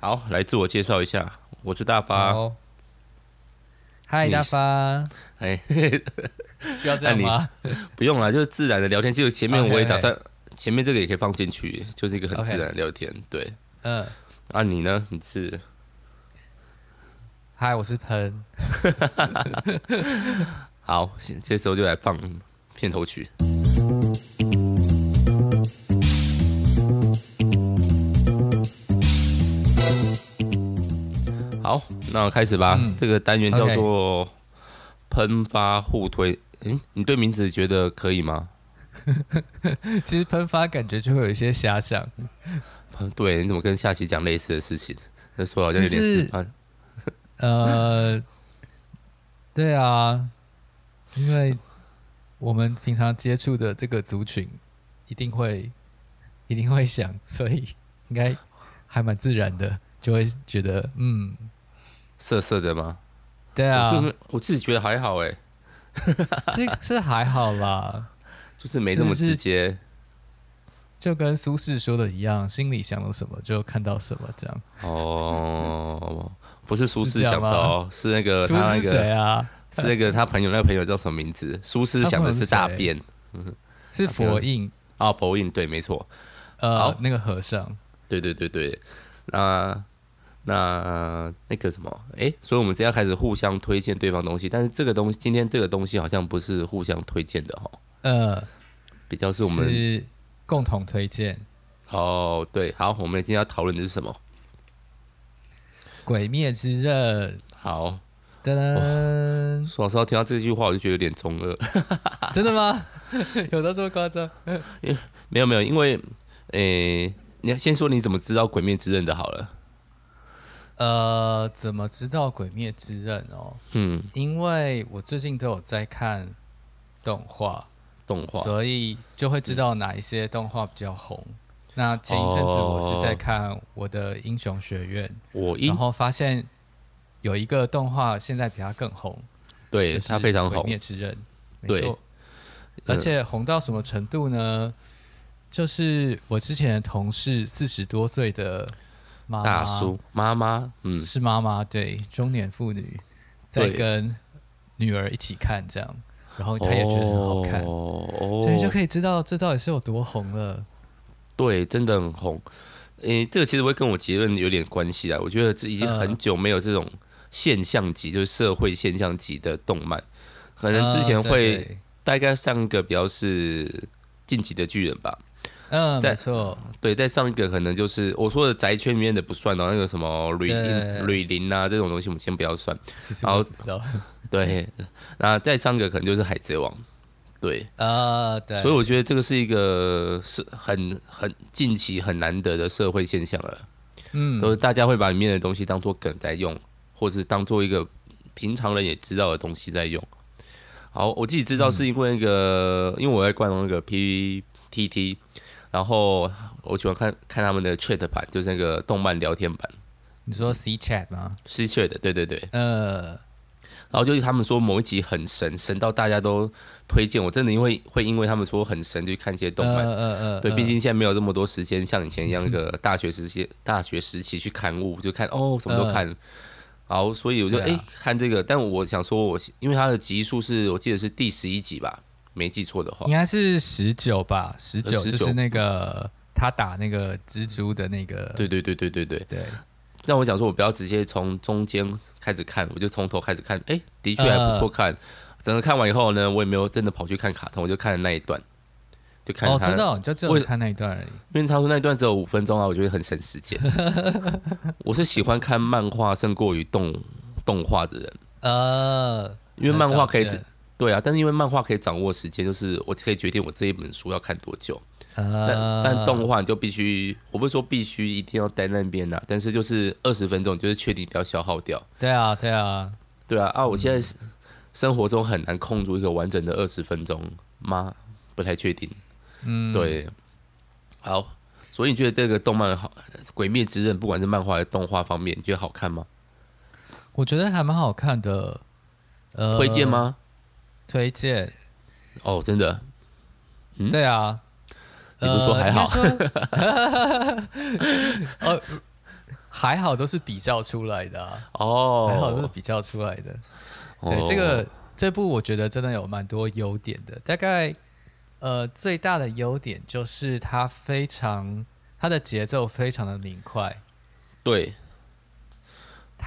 好，来自我介绍一下，我是大发。嗨，大发。哎，需要这样吗？不用了，就是自然的聊天。就前面我也打算，前面这个也可以放进去，就是一个很自然的聊天。对，嗯。啊，你呢？你是？嗨，我是喷。好，这时候就来放片头曲。好，那我开始吧。嗯、这个单元叫做“喷发互推”。嗯、欸，你对名字觉得可以吗？其实喷发感觉就会有一些遐想。对，你怎么跟下期讲类似的事情？那说好像有点失败。呃，对啊，因为我们平常接触的这个族群，一定会一定会想，所以应该还蛮自然的，就会觉得嗯。色色的吗？对啊，我，我自己觉得还好哎，是是还好啦，就是没这么直接，是是就跟苏轼说的一样，心里想到什么就看到什么这样。哦，不是苏轼想的哦，是，是那个他那个谁啊？是那个他朋友，那个朋友叫什么名字？苏轼想的是大便，是佛印啊，佛印对，没错。呃，那个和尚，对对对对，那。那那个什么，哎，所以我们这样开始互相推荐对方东西，但是这个东西今天这个东西好像不是互相推荐的哈，呃，比较是我们是共同推荐。哦，对，好，我们今天要讨论的是什么？鬼灭之刃。好，噔噔。说实话，听到这句话我就觉得有点中二。真的吗？有的这么夸张？没有没有，因为，诶，你要先说你怎么知道鬼灭之刃的好了。呃，怎么知道《鬼灭之刃》哦？嗯，因为我最近都有在看动画，动画，所以就会知道哪一些动画比较红。嗯、那前一阵子我是在看我的英雄学院，我然后发现有一个动画现在比它更红，对，它非常红，《鬼灭之刃》没错，对而且红到什么程度呢？就是我之前的同事四十多岁的。妈妈大叔妈妈，嗯，是妈妈对中年妇女在跟女儿一起看这样，然后她也觉得很好看，哦、所以就可以知道这到底是有多红了。对，真的很红。诶、欸，这个其实会跟我结论有点关系啊。我觉得这已经很久没有这种现象级，呃、就是社会现象级的动漫，可能之前会大概上一个比较是《进击的巨人》吧。嗯，没错，对，在上一个可能就是我说的宅圈里面的不算哦，那个什么吕林、瑞林啊这种东西，我们先不要算。然后知道，对，那再上一个可能就是海贼王，对啊，对，所以我觉得这个是一个是很很近期很难得的社会现象了。嗯，都是大家会把里面的东西当做梗在用，或是当做一个平常人也知道的东西在用。好，我自己知道是因为那个，嗯、因为我在观众那个 PTT。然后我喜欢看看他们的 chat 版，就是那个动漫聊天版。你说 C chat 吗？C chat 的，对对对。呃，然后就是他们说某一集很神，神到大家都推荐。我真的因为会因为他们说很神，就看一些动漫。呃呃呃。对，毕竟现在没有这么多时间，像以前一样，一个 大学时期大学时期去刊物就看哦，什么都看。好，所以我就哎看这个，但我想说，我因为它的集数是我记得是第十一集吧。没记错的话，应该是十九吧，十九就是那个他打那个蜘蛛的那个。对对对对对对对。但我想说，我不要直接从中间开始看，我就从头开始看。哎，的确还不错看。整个看完以后呢，我也没有真的跑去看卡通，我就看了那一段，就看。哦，真的，就只有看那一段而已。因为他说那一段只有五分钟啊，我觉得很省时间。我是喜欢看漫画胜过于动动画的人。呃，因为漫画可以。对啊，但是因为漫画可以掌握时间，就是我可以决定我这一本书要看多久。呃、但但动画你就必须，我不是说必须一定要待那边呐，但是就是二十分钟，就是确定不要消耗掉。对啊，对啊，对啊啊！我现在生活中很难空出一个完整的二十分钟吗？不太确定。嗯，对。好，所以你觉得这个动漫好，《鬼灭之刃》不管是漫画还是动画方面，你觉得好看吗？我觉得还蛮好看的。呃、推荐吗？推荐哦，真的，嗯、对啊，你不说还好，呃，还好都是比较出来的啊。哦，还好都是比较出来的。对，哦、这个这部我觉得真的有蛮多优点的。大概呃最大的优点就是它非常它的节奏非常的明快。对。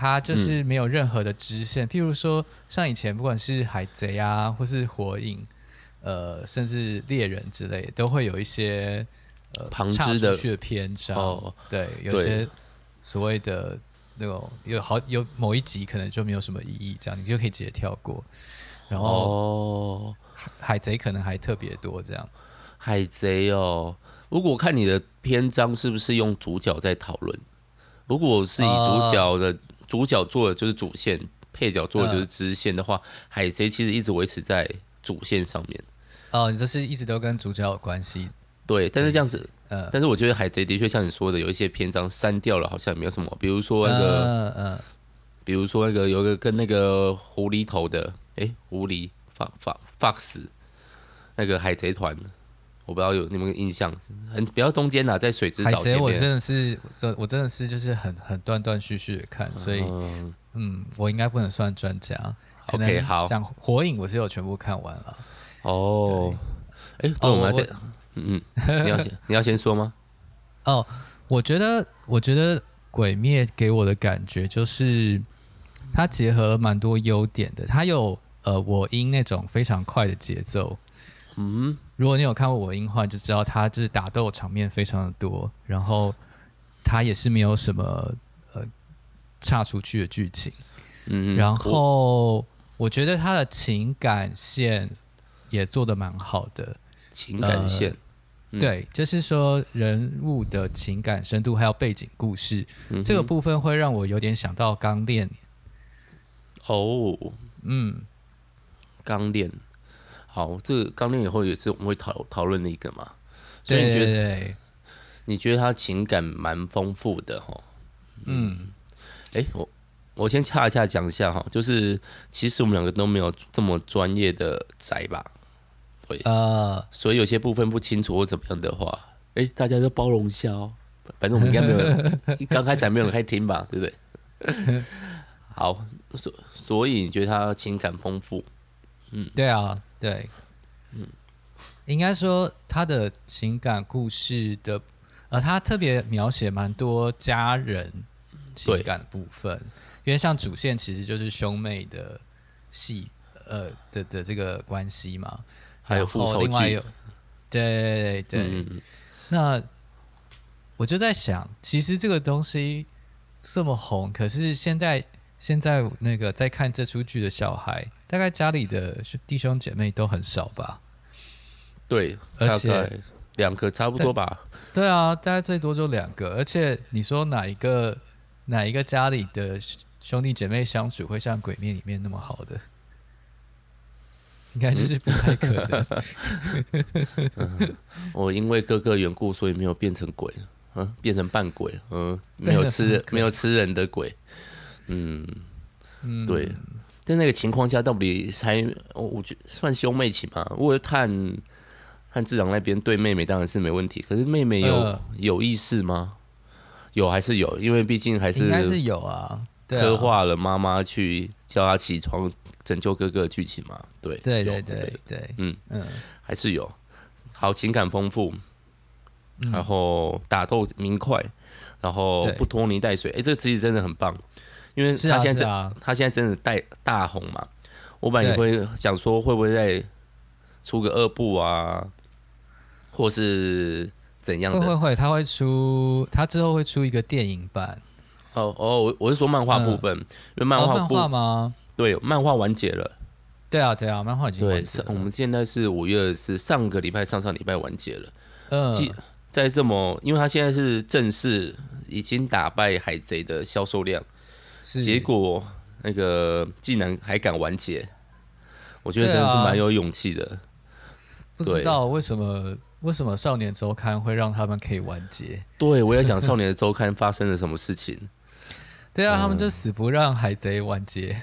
它就是没有任何的支线，嗯、譬如说像以前不管是海贼啊，或是火影，呃，甚至猎人之类，都会有一些呃旁支的篇章，哦、对，有些所谓的那种有好有某一集可能就没有什么意义，这样你就可以直接跳过。然后、哦、海贼可能还特别多这样。海贼哦，如果看你的篇章是不是用主角在讨论，如果是以主角的、呃。主角做的就是主线，配角做的就是支线的话，嗯、海贼其实一直维持在主线上面。哦，你这是一直都跟主角有关系。对，但是这样子，呃，但是我觉得海贼的确像你说的，有一些篇章删掉了，好像也没有什么。比如说那个，嗯，嗯比如说那个有一个跟那个狐狸头的，哎、欸，狐狸 Fox Fox 那个海贼团。我不知道有你们印象，很比较中间呐，在水之岛前面。海贼我真的是，我真的是就是很很断断续续的看，所以嗯，嗯，我应该不能算专家。OK，好，讲火影我是有全部看完了。哦，哎，对，我们来，嗯嗯，你要先你要先说吗？哦，我觉得我觉得鬼灭给我的感觉就是它结合了蛮多优点的，它有呃我音那种非常快的节奏。嗯，如果你有看过我音话，就知道他就是打斗场面非常的多，然后他也是没有什么呃差出去的剧情。嗯，然后我觉得他的情感线也做的蛮好的。情感线，呃嗯、对，就是说人物的情感深度还有背景故事，嗯、这个部分会让我有点想到钢炼。哦，嗯，钢炼。好，这个刚练以后也是我们会讨讨论的一个嘛，所以你觉得，你觉得他情感蛮丰富的哈？嗯，哎、欸，我我先恰恰讲一下哈，就是其实我们两个都没有这么专业的宅吧，对。啊，呃、所以有些部分不清楚或怎么样的话，哎、欸，大家都包容一下哦，反正我们应该没有 人，刚开始还没有人开听吧，对不对？好，所所以你觉得他情感丰富？嗯，对啊。对，嗯，应该说他的情感故事的，呃，他特别描写蛮多家人情感的部分，因为像主线其实就是兄妹的戏，呃的的这个关系嘛，还有复仇剧，对对，嗯、那我就在想，其实这个东西这么红，可是现在现在那个在看这出剧的小孩。大概家里的弟兄姐妹都很少吧？对，而且两个差不多吧对。对啊，大概最多就两个。而且你说哪一个哪一个家里的兄弟姐妹相处会像《鬼面》里面那么好的？应该就是不太可能。嗯、我因为哥哥缘故，所以没有变成鬼，嗯，变成半鬼，嗯，没有吃没有吃人的鬼，嗯，嗯对。在那个情况下，到底才我觉得算兄妹情嘛？我看看志朗那边对妹妹当然是没问题，可是妹妹有、呃、有意识吗？有还是有？因为毕竟还是应该是有啊，刻画了妈妈去叫他起床拯救哥哥的剧情嘛？对对对对对，嗯嗯，还是有好情感丰富，然后打斗明快，然后不拖泥带水。哎对，这个其实真的很棒。因为他现在，啊啊、他现在真的带大红嘛，我本来也会想说会不会再出个二部啊，或是怎样的？会会会，他会出，他之后会出一个电影版。哦哦，我我是说漫画部分，嗯、因为漫画、哦、漫画吗？对，漫画完结了。对啊对啊，漫画已经完结了。我们现在是五月是，上个礼拜上上礼拜完结了。嗯，在这么，因为他现在是正式已经打败海贼的销售量。是结果那个竟然还敢完结，我觉得真的是蛮有勇气的。啊、不知道为什么为什么少年周刊会让他们可以完结？对，我也想少年周刊发生了什么事情？对啊，嗯、他们就死不让海贼完结，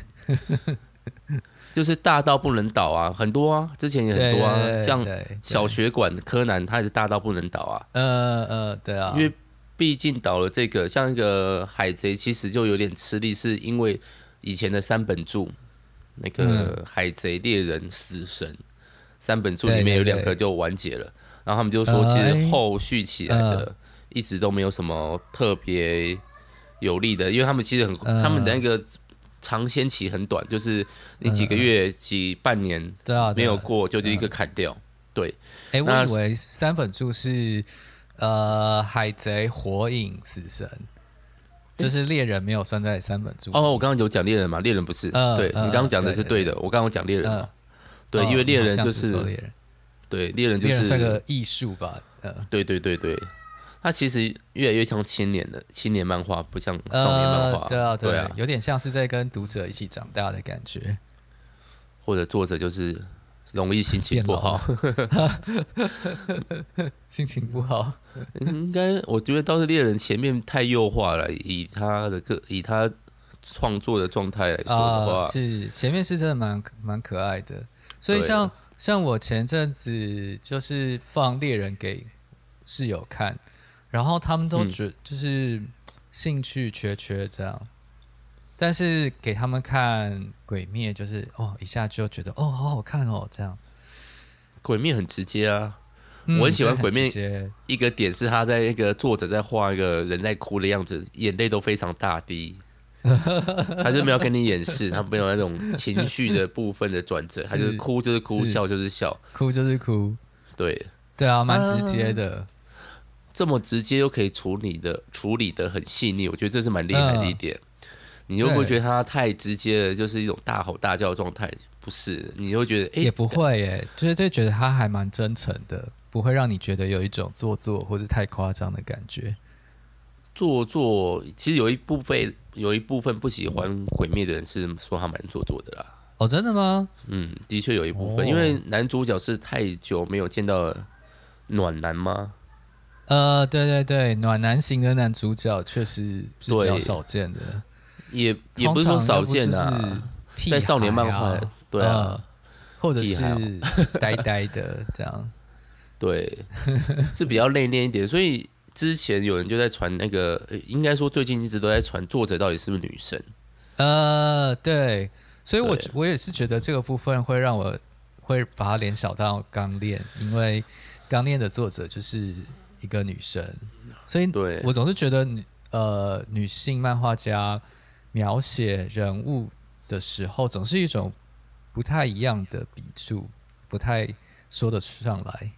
就是大到不能倒啊，很多啊，之前也很多啊，像小学馆柯南，他也是大到不能倒啊。呃呃，对啊，因为。毕竟倒了这个，像一个海贼，其实就有点吃力，是因为以前的三本柱，那个海贼、猎人、死神三本柱里面有两个就完结了，然后他们就说，其实后续起来的一直都没有什么特别有利的，因为他们其实很，他们的那个尝鲜期很短，就是你几个月、几半年没有过，就就一个砍掉。对，哎，我以为三本柱是。呃，海贼、火影、死神，就是猎人没有算在三本柱。哦，我刚刚有讲猎人嘛？猎人不是？呃、对、呃、你刚刚讲的是对的。对对对，我刚刚讲猎人嘛？对，因为猎人就是猎人，对，猎人就是算个艺术吧。呃，对对对对，他其实越来越像青年的青年漫画，不像少年漫画。对啊，对啊，有点像是在跟读者一起长大的感觉。或者作者就是。容易心情不好，心情不好，应该我觉得倒是猎人前面太幼化了，以他的个以他创作的状态来说的话，呃、是前面是真的蛮蛮可爱的，所以像像我前阵子就是放猎人给室友看，然后他们都觉就是兴趣缺缺这样。但是给他们看《鬼灭》，就是哦，一下就觉得哦，好好看哦，这样。《鬼灭》很直接啊，嗯、我很喜欢《鬼面》。一个点是他在那个作者在画一个人在哭的样子，眼泪都非常大滴，他就没有跟你掩饰，他没有那种情绪的部分的转折，他就是哭就是哭，笑就是笑，哭就是哭。对对啊，蛮直接的、啊，这么直接又可以处理的处理的很细腻，我觉得这是蛮厉害的一点。呃你又不会觉得他太直接了，就是一种大吼大叫的状态？不是，你又觉得、欸、也不会耶，就是对，觉得他还蛮真诚的，不会让你觉得有一种做作或者太夸张的感觉。做作，其实有一部分有一部分不喜欢鬼灭的人是说他蛮做作的啦。哦，真的吗？嗯，的确有一部分，哦、因为男主角是太久没有见到暖男吗？呃，对对对，暖男型的男主角确实是比较少见的。也也不是说少见啊，在少年漫画，对啊，或者是 呆呆的这样，对，是比较内敛一点。所以之前有人就在传那个，应该说最近一直都在传作者到底是不是女生？呃，对，所以我我也是觉得这个部分会让我会把它联想到《钢炼》，因为《钢炼》的作者就是一个女生，所以对我总是觉得女呃女性漫画家。描写人物的时候，总是一种不太一样的笔触，不太说得上来。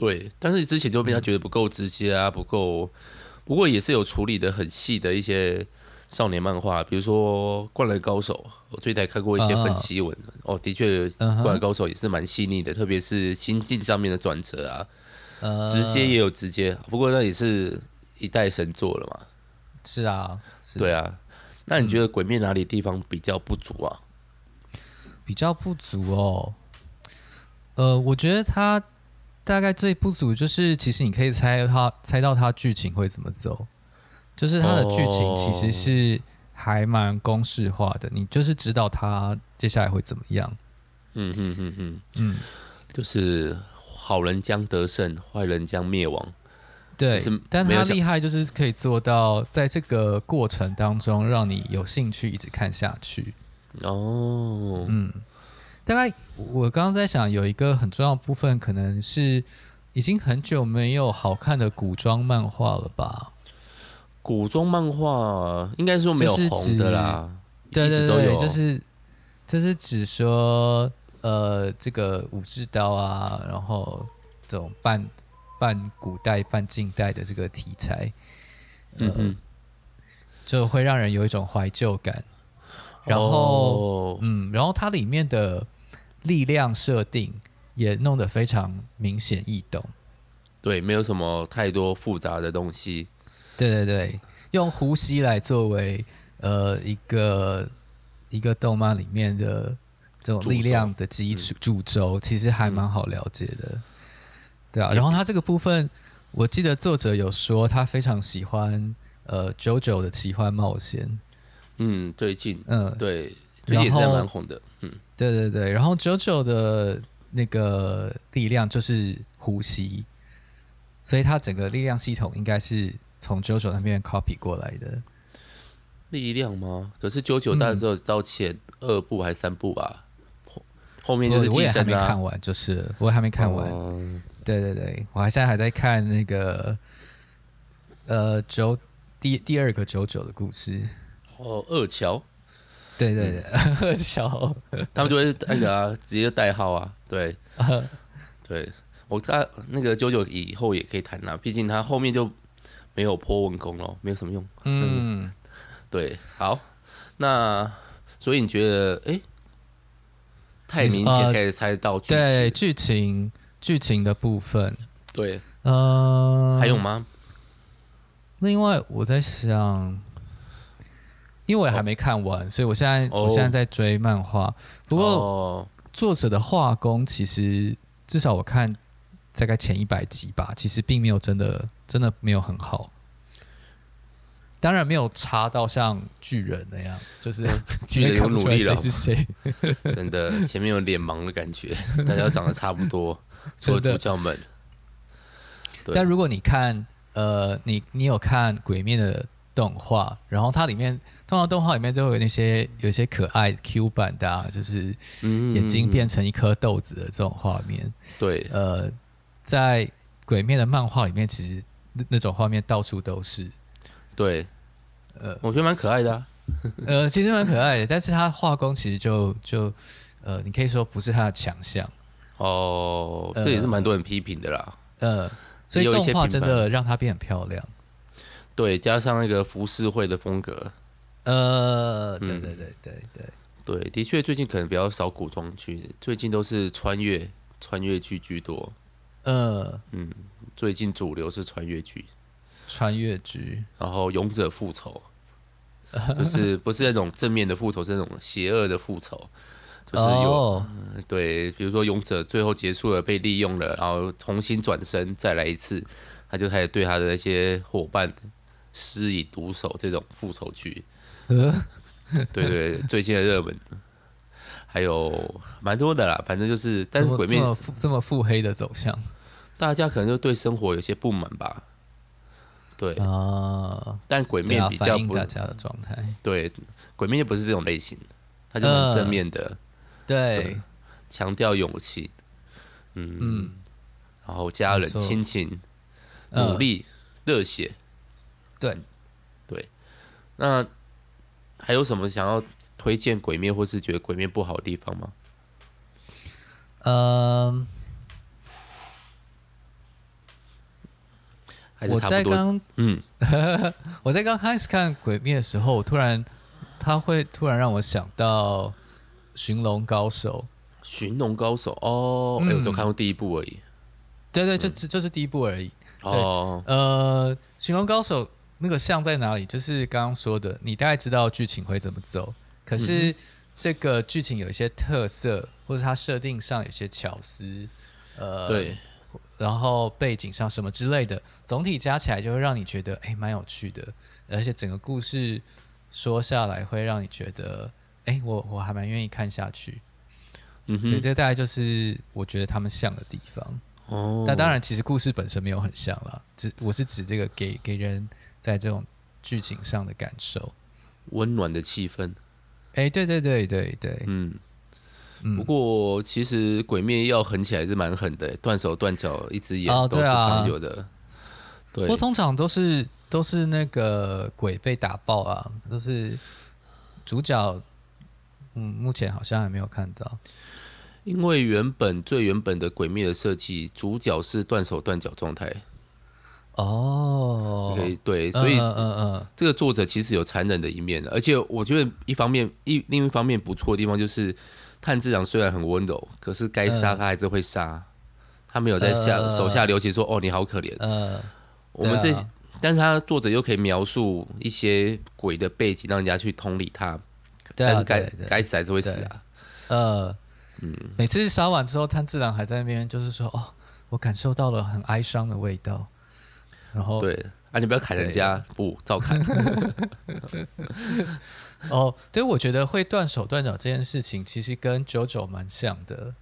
对，但是之前就被他觉得不够直接啊，不够。不过也是有处理的很细的一些少年漫画，比如说《灌篮高手》，我最近看过一些分析文。哦，的确，《灌篮高手》也是蛮细腻的，特别是心境上面的转折啊，直接也有直接。不过那也是一代神作了嘛。是啊，是对啊。那你觉得《鬼灭》哪里地方比较不足啊？比较不足哦。呃，我觉得它大概最不足就是，其实你可以猜它猜到它剧情会怎么走，就是它的剧情其实是还蛮公式化的，你就是知道它接下来会怎么样。嗯嗯嗯嗯嗯，就是好人将得胜，坏人将灭亡。对，但他厉害就是可以做到在这个过程当中让你有兴趣一直看下去。哦，嗯，大概我刚刚在想，有一个很重要的部分，可能是已经很久没有好看的古装漫画了吧？古装漫画应该说没有红的啦，对对对，就是就是只说呃，这个武士刀啊，然后这种半。半古代半近代的这个题材，嗯哼，就会让人有一种怀旧感。然后，哦、嗯，然后它里面的力量设定也弄得非常明显易懂。对，没有什么太多复杂的东西。对对对，用呼吸来作为呃一个一个动漫里面的这种力量的基础主轴，其实还蛮好了解的。嗯对啊，然后他这个部分，我记得作者有说他非常喜欢呃 JoJo 的奇幻冒险。嗯，最近，嗯，对，最近也是蛮红的。嗯，对对对，然后 JoJo 的那个力量就是呼吸，所以他整个力量系统应该是从 JoJo 那边 copy 过来的。力量吗？可是 JoJo 大概只有到前二部还是三部吧，后后面就是啊。我也还没看完，就是我还没看完。嗯、对对对，我还现在还在看那个呃九第第二个 JoJo 的故事。哦，二乔。对对对，嗯、二乔。他们就会那个啊，直接代号啊，对。对，我看那个 JoJo 以后也可以谈啊，毕竟他后面就没有破文功了，没有什么用。嗯。嗯 对，好，那所以你觉得，哎，太明显可以猜到剧情，呃、对剧情剧情的部分，对，呃，还有吗？另外我在想，因为我还没看完，哦、所以我现在、哦、我现在在追漫画。不过、哦、作者的画工其实至少我看大概前一百集吧，其实并没有真的真的没有很好。当然没有差到像巨人那样，就是 巨人有努力了，是谁？真的，前面有脸盲的感觉，大家长得差不多，除了主角们。但如果你看，呃，你你有看《鬼面》的动画，然后它里面通常动画里面都会有那些有一些可爱 Q 版的、啊，就是眼睛变成一颗豆子的这种画面。对，呃，在《鬼灭》的漫画里面，其实那那种画面到处都是。对，呃，我觉得蛮可爱的啊，呃，其实蛮可爱的，但是他画工其实就就呃，你可以说不是他的强项。哦，这也是蛮多人批评的啦，呃，所以动画真的让它变很漂亮，对，加上那个浮世绘的风格，呃，对对对对对。对，对，的确最近可能比较少古装剧，最近都是穿越穿越剧居多，呃，嗯，最近主流是穿越剧。穿越剧，然后勇者复仇，就是不是那种正面的复仇，是那种邪恶的复仇，就是有、oh. 对，比如说勇者最后结束了，被利用了，然后重新转身再来一次，他就开始对他的那些伙伴施以毒手，这种复仇剧，对对，最近的热门还有蛮多的啦，反正就是，但是鬼面这么腹黑的走向，大家可能就对生活有些不满吧。对。啊，但鬼面比较不大家的状态。对，鬼面就不是这种类型，它就很正面的，对，强调勇气，嗯嗯，然后家人亲情、努力、热血，对对。那还有什么想要推荐鬼灭，或是觉得鬼灭不好的地方吗？嗯。我在刚嗯，我在刚开始看《鬼灭》的时候，我突然他会突然让我想到《寻龙高手》。寻龙高手哦，哎、嗯，我只看过第一部而已。对对，就就就是第一部而已。哦，呃，《寻龙高手》那个像在哪里？就是刚刚说的，你大概知道剧情会怎么走，可是这个剧情有一些特色，或者它设定上有些巧思。呃，对。然后背景上什么之类的，总体加起来就会让你觉得哎，蛮有趣的，而且整个故事说下来会让你觉得哎，我我还蛮愿意看下去。嗯哼，所以这大概就是我觉得他们像的地方。哦，那当然其实故事本身没有很像啦，只我是指这个给给人在这种剧情上的感受，温暖的气氛。哎，对对对对对，嗯。不过，其实鬼灭要狠起来是蛮狠的，断手断脚，一直演都是常有的。不过通常都是都是那个鬼被打爆啊，都是主角。嗯，目前好像还没有看到。因为原本最原本的鬼灭的设计，主角是断手断脚状态。哦，对对，所以嗯嗯，嗯这个作者其实有残忍的一面的，而且我觉得一方面一另一方面不错的地方就是。炭治郎虽然很温柔，可是该杀他还是会杀，呃、他没有在下、呃、手下留情说：“哦，你好可怜。嗯”我们这，啊、但是他作者又可以描述一些鬼的背景，让人家去同理他。但是该该死还是会死啊。呃，嗯，每次杀完之后，炭治郎还在那边，就是说：“哦，我感受到了很哀伤的味道。”然后，对啊，你不要砍人家，不照砍。哦，对，我觉得会断手断脚这件事情，其实跟 JoJo 蛮像的。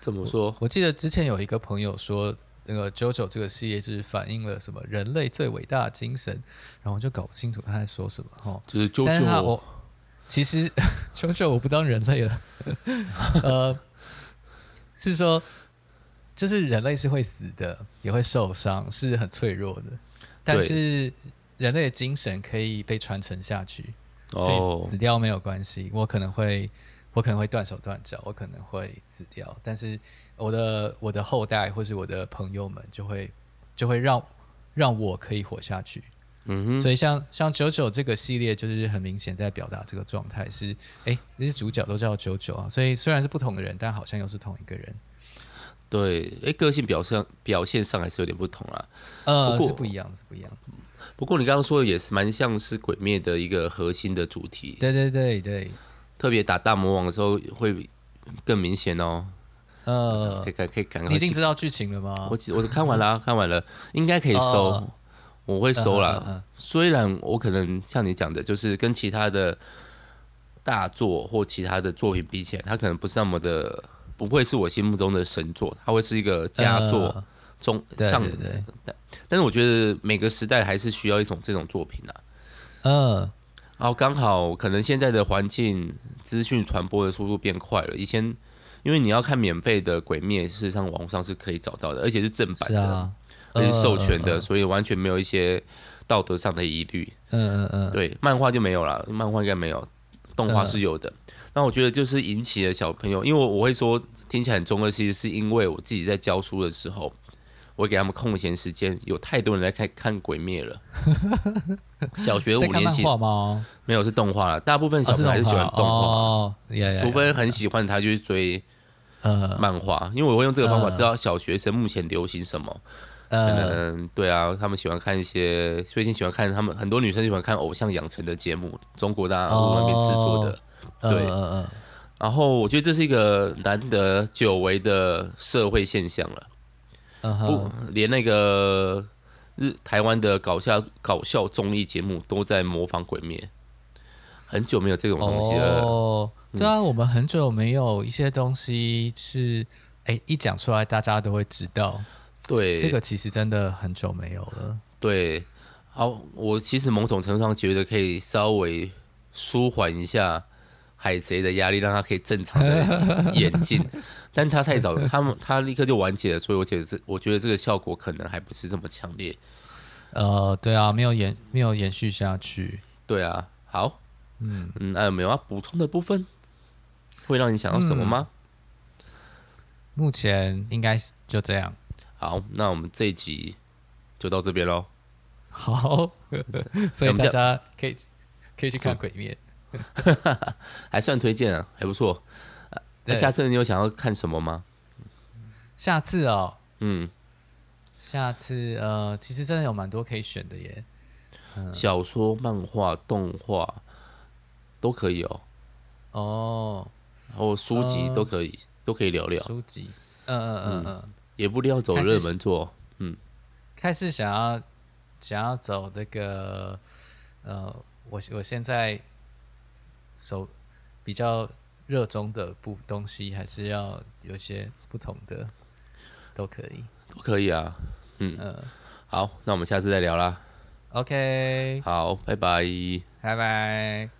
怎么说？我，我记得之前有一个朋友说，那个 JoJo 这个系列就是反映了什么人类最伟大的精神，然后我就搞不清楚他在说什么哈。就是 JoJo，我其实 JoJo 我不当人类了，呃，是说就是人类是会死的，也会受伤，是很脆弱的，但是人类的精神可以被传承下去，所以死掉没有关系。我可能会。我可能会断手断脚，我可能会死掉，但是我的我的后代或是我的朋友们就会就会让让我可以活下去。嗯哼，所以像像九九这个系列，就是很明显在表达这个状态是，哎，那些主角都叫九九啊，所以虽然是不同的人，但好像又是同一个人。对，哎，个性表现表现上还是有点不同啊。呃，是不一样，是不一样。不过你刚刚说的也是蛮像是鬼灭的一个核心的主题。对对对对。特别打大魔王的时候会更明显哦。呃，可以可以。你已经知道剧情了吗？我我看完了，啊，看完了，应该可以收。哦、我会收了。呃呃呃、虽然我可能像你讲的，就是跟其他的大作或其他的作品比起来，它可能不是那么的，不会是我心目中的神作，它会是一个佳作中上。对对对。但是我觉得每个时代还是需要一种这种作品啊。嗯、呃。然后刚好可能现在的环境资讯传播的速度变快了。以前因为你要看免费的《鬼灭》，事实上网上是可以找到的，而且是正版的，啊、而且是授权的，呃、所以完全没有一些道德上的疑虑。嗯嗯嗯。对，漫画就没有了，漫画应该没有，动画是有的。呃、那我觉得就是引起了小朋友，因为我我会说听起来很中二，其实是因为我自己在教书的时候。我给他们空闲时间，有太多人在看看《鬼灭》了。小学五年级没有是动画了，大部分小朋友还是喜欢动画，哦、除非很喜欢他就去追呃漫画。呃、因为我会用这个方法知道小学生目前流行什么。嗯、呃，对啊，他们喜欢看一些，最近喜欢看他们很多女生喜欢看偶像养成的节目，中国大陆那边制作的。哦、对，嗯嗯、然后我觉得这是一个难得久违的社会现象了。不，连那个日台湾的搞笑搞笑综艺节目都在模仿《鬼灭》，很久没有这种东西了。哦，对啊，嗯、我们很久没有一些东西是，哎，一讲出来大家都会知道。对，这个其实真的很久没有了。对，好，我其实某种程度上觉得可以稍微舒缓一下海贼的压力，让他可以正常的演进。但他太早了，他们他立刻就完结了，所以我觉得这我觉得这个效果可能还不是这么强烈。呃，对啊，没有延没有延续下去。对啊，好，嗯嗯，那有没有要补充的部分？会让你想到什么吗？嗯、目前应该是就这样。好，那我们这一集就到这边喽。好，所以大家可以可以去看《鬼灭》，还算推荐啊，还不错。那下次你有想要看什么吗？下次哦，嗯，下次呃，其实真的有蛮多可以选的耶。嗯、小说、漫画、动画都可以哦。哦，然后书籍都可以，呃、都可以聊聊。书籍，嗯嗯嗯嗯，也不一定要走热门做。嗯，开始想要想要走那个，呃，我我现在手比较。热衷的不东西，还是要有些不同的，都可以，都可以啊。嗯好，那我们下次再聊啦。OK，好，拜拜，拜拜。